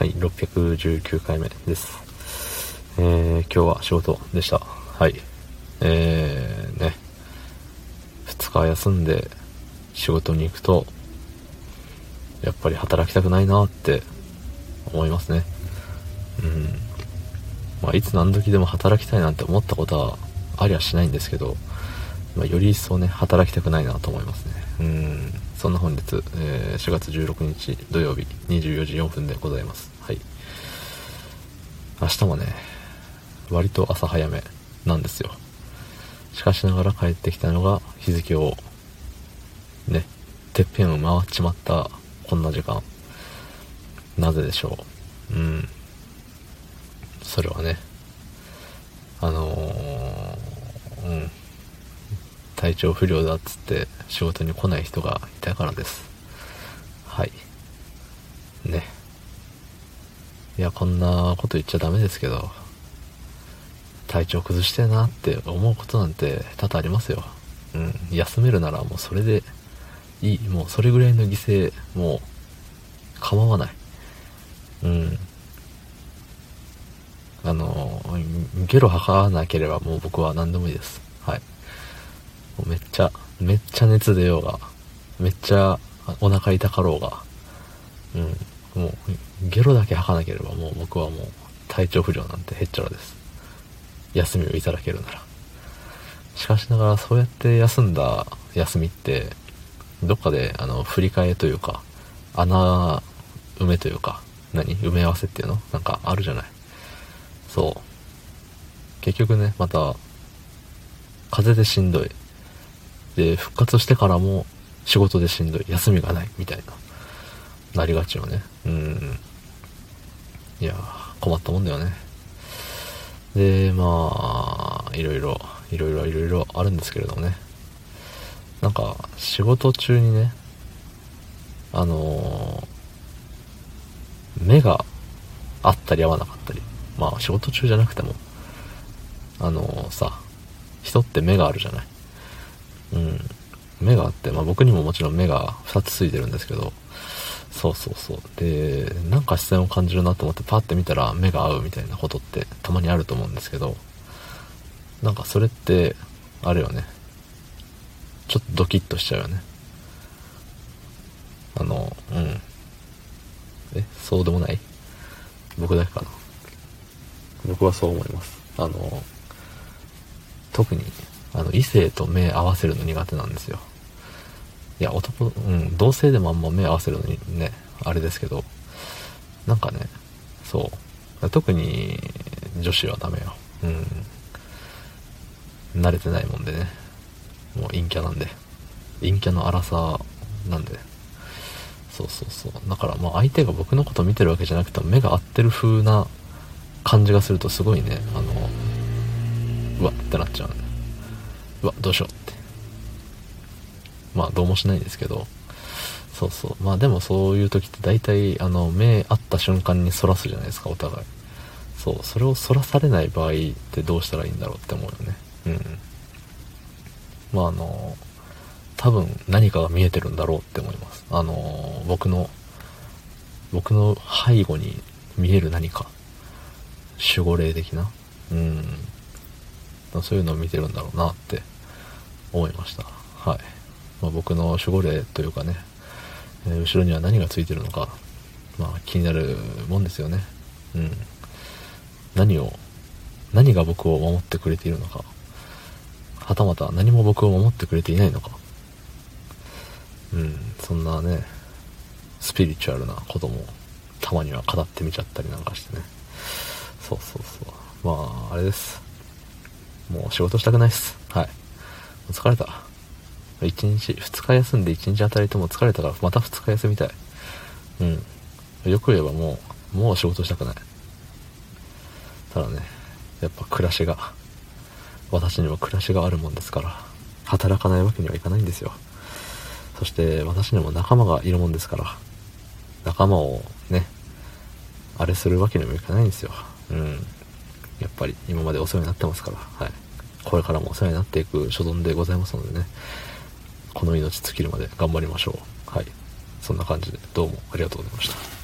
はい、619回目です。えー、今日は仕事でした。はい。えー、ね。2日休んで仕事に行くと、やっぱり働きたくないなって思いますね。うん。まあ、いつ何時でも働きたいなんて思ったことはありゃしないんですけど、まあ、より一層ね、働きたくないなと思いますね。うん。そんな本日、えー、4月16日土曜日24時4分でございます。はい。明日もね、割と朝早めなんですよ。しかしながら帰ってきたのが日付を、ね、てっぺんを回っちまったこんな時間。なぜでしょう。うん。それはね、あのー、うん。体調不良だっつって仕事に来ない人がいたからです。はい。ね。いや、こんなこと言っちゃダメですけど、体調崩してなって思うことなんて多々ありますよ。うん。休めるならもうそれでいい。もうそれぐらいの犠牲、もう構わない。うん。あの、ゲロ吐かなければもう僕は何でもいいです。はい。めっちゃ、めっちゃ熱出ようが、めっちゃお腹痛かろうが、うん。もう、ゲロだけ吐かなければもう僕はもう体調不良なんてへっちゃらです。休みをいただけるなら。しかしながらそうやって休んだ休みって、どっかであの振り替えというか、穴埋めというか、何？埋め合わせっていうの？なんかあるじゃない。そう。結局ね、また、風邪でしんどい。で、復活してからも仕事でしんどい。休みがない。みたいな。なりがちよね。うん。いや困ったもんだよね。で、まあ、いろいろ、いろいろ、いろいろあるんですけれどもね。なんか、仕事中にね、あのー、目があったり合わなかったり。まあ、仕事中じゃなくても、あのー、さ、人って目があるじゃない。うん。目があって、まあ僕にももちろん目が2つついてるんですけど、そうそうそう。で、なんか視線を感じるなと思ってパッて見たら目が合うみたいなことってたまにあると思うんですけど、なんかそれって、あれよね。ちょっとドキッとしちゃうよね。あの、うん。え、そうでもない？僕だけかな。僕はそう思います。あの、特に、あの、異性と目合わせるの苦手なんですよ。いや、男、うん、同性でもあんま目合わせるのにね、あれですけど、なんかね、そう。特に女子はダメよ。うん。慣れてないもんでね。もう陰キャなんで。陰キャの荒さなんで。そうそうそう。だからまあ相手が僕のこと見てるわけじゃなくて目が合ってる風な感じがするとすごいね、あの、うわってなっちゃうね。うわ、どうしようってまあどうもしないんですけど、そうそう。まあでもそういう時って大体、あの、目合った瞬間に反らすじゃないですか、お互い。そう、それを反らされない場合ってどうしたらいいんだろうって思うよね。うん。まああの、多分何かが見えてるんだろうって思います。あの、僕の、僕の背後に見える何か。守護霊的な。うん。そういうのを見てるんだろうなって思いました。はい。まあ、僕の守護霊というかね、えー、後ろには何がついてるのか、まあ、気になるもんですよね。うん。何を、何が僕を守ってくれているのか、はたまた何も僕を守ってくれていないのか。うん、そんなね、スピリチュアルなこともたまには語ってみちゃったりなんかしてね。そうそうそう。まあ、あれです。もう仕事したくないっす。はい。疲れた。1日、2日休んで1日あたりとも疲れたからまた2日休みたい。うん。よく言えばもう、もう仕事したくない。ただね、やっぱ暮らしが、私にも暮らしがあるもんですから、働かないわけにはいかないんですよ。そして私にも仲間がいるもんですから、仲間をね、あれするわけにもいかないんですよ。うん。やっぱり今までお世話になってますから、はい。これからもお世話になっていく所存でございますのでね、この命尽きるまで頑張りましょう。はい。そんな感じでどうもありがとうございました。